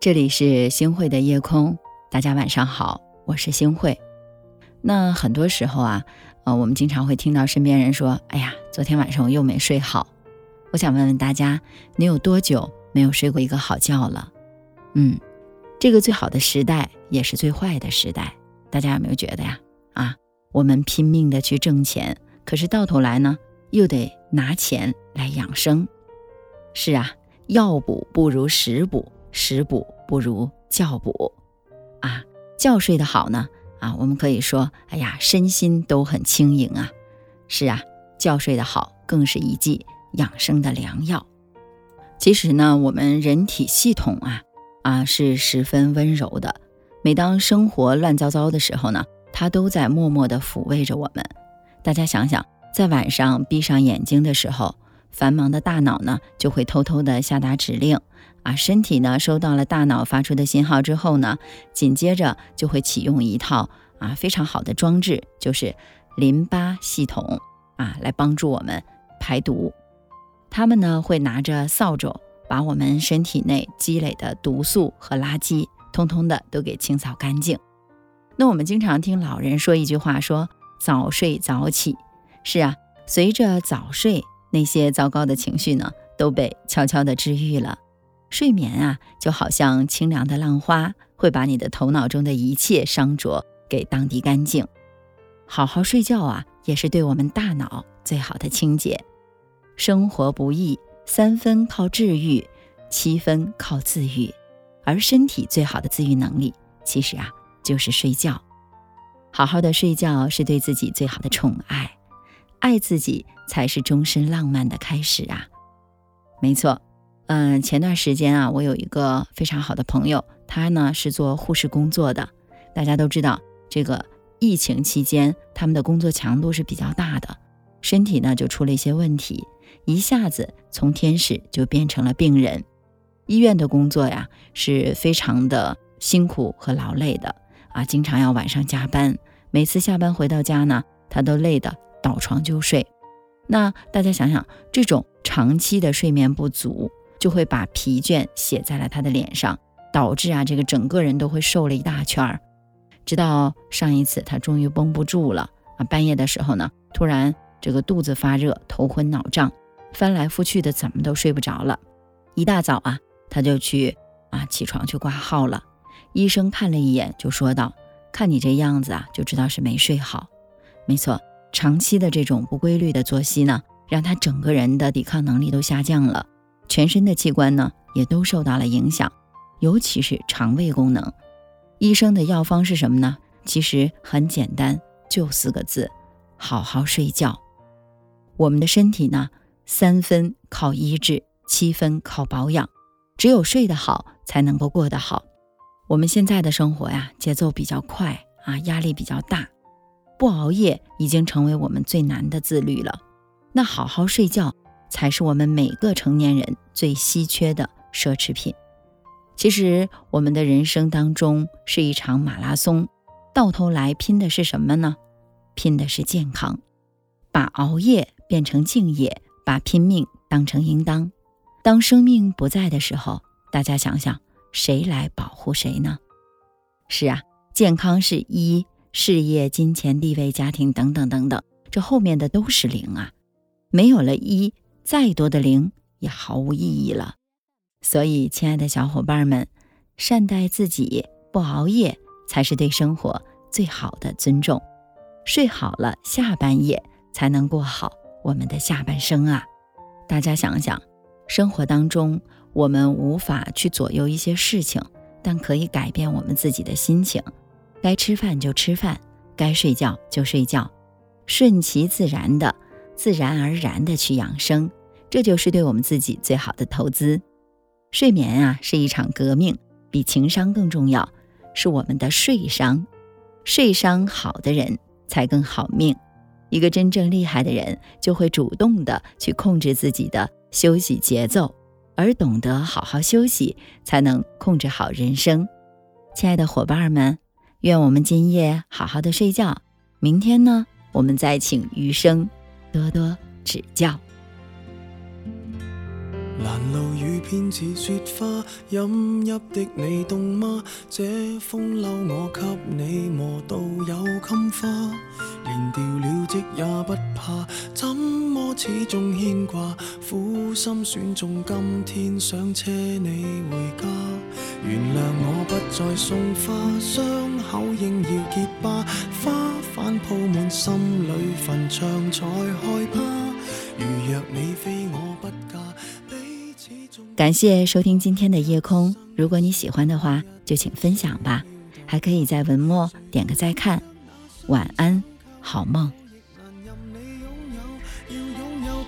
这里是星汇的夜空，大家晚上好，我是星汇。那很多时候啊，呃，我们经常会听到身边人说：“哎呀，昨天晚上我又没睡好。”我想问问大家，你有多久没有睡过一个好觉了？嗯，这个最好的时代也是最坏的时代，大家有没有觉得呀？啊，我们拼命的去挣钱，可是到头来呢，又得拿钱来养生。是啊，药补不如食补。食补不如觉补，啊，觉睡得好呢，啊，我们可以说，哎呀，身心都很轻盈啊。是啊，觉睡得好，更是一剂养生的良药。其实呢，我们人体系统啊，啊，是十分温柔的。每当生活乱糟糟的时候呢，它都在默默地抚慰着我们。大家想想，在晚上闭上眼睛的时候，繁忙的大脑呢，就会偷偷地下达指令。啊，身体呢收到了大脑发出的信号之后呢，紧接着就会启用一套啊非常好的装置，就是淋巴系统啊，来帮助我们排毒。他们呢会拿着扫帚，把我们身体内积累的毒素和垃圾，通通的都给清扫干净。那我们经常听老人说一句话，说早睡早起。是啊，随着早睡，那些糟糕的情绪呢都被悄悄的治愈了。睡眠啊，就好像清凉的浪花，会把你的头脑中的一切伤浊给荡涤干净。好好睡觉啊，也是对我们大脑最好的清洁。生活不易，三分靠治愈，七分靠自愈。而身体最好的自愈能力，其实啊，就是睡觉。好好的睡觉是对自己最好的宠爱，爱自己才是终身浪漫的开始啊。没错。嗯，前段时间啊，我有一个非常好的朋友，他呢是做护士工作的。大家都知道，这个疫情期间，他们的工作强度是比较大的，身体呢就出了一些问题，一下子从天使就变成了病人。医院的工作呀是非常的辛苦和劳累的啊，经常要晚上加班，每次下班回到家呢，他都累得倒床就睡。那大家想想，这种长期的睡眠不足。就会把疲倦写在了他的脸上，导致啊，这个整个人都会瘦了一大圈儿。直到上一次，他终于绷不住了啊！半夜的时候呢，突然这个肚子发热，头昏脑胀，翻来覆去的，怎么都睡不着了。一大早啊，他就去啊起床去挂号了。医生看了一眼，就说道：“看你这样子啊，就知道是没睡好。没错，长期的这种不规律的作息呢，让他整个人的抵抗能力都下降了。”全身的器官呢，也都受到了影响，尤其是肠胃功能。医生的药方是什么呢？其实很简单，就四个字：好好睡觉。我们的身体呢，三分靠医治，七分靠保养。只有睡得好，才能够过得好。我们现在的生活呀，节奏比较快啊，压力比较大，不熬夜已经成为我们最难的自律了。那好好睡觉。才是我们每个成年人最稀缺的奢侈品。其实，我们的人生当中是一场马拉松，到头来拼的是什么呢？拼的是健康。把熬夜变成敬业，把拼命当成应当。当生命不在的时候，大家想想，谁来保护谁呢？是啊，健康是一，事业、金钱、地位、家庭等等等等，这后面的都是零啊。没有了一。再多的零也毫无意义了，所以，亲爱的小伙伴们，善待自己，不熬夜才是对生活最好的尊重。睡好了，下半夜才能过好我们的下半生啊！大家想想，生活当中我们无法去左右一些事情，但可以改变我们自己的心情。该吃饭就吃饭，该睡觉就睡觉，顺其自然的，自然而然的去养生。这就是对我们自己最好的投资。睡眠啊，是一场革命，比情商更重要，是我们的睡商。睡商好的人才更好命。一个真正厉害的人，就会主动的去控制自己的休息节奏，而懂得好好休息，才能控制好人生。亲爱的伙伴们，愿我们今夜好好的睡觉。明天呢，我们再请余生多多指教。拦路雨偏似雪花，饮泣的你冻吗？这风褸我给你磨到有襟花，连掉了职也不怕，怎么始终牵挂？苦心选中今天想车你回家，原谅我不再送花，伤口应要结疤，花瓣铺满心里坟场才害怕。如若你非我不嫁。彼此感谢收听今天的夜空，如果你喜欢的话，就请分享吧，还可以在文末点个再看。晚安，好梦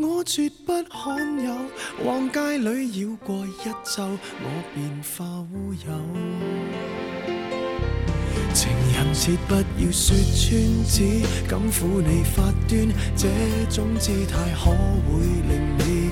我绝不罕有，往街里绕过一周，我便化乌有。情人节不要说穿，只敢抚你发端，这种姿态可会令你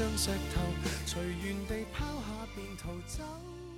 将石头随缘地抛下便逃走。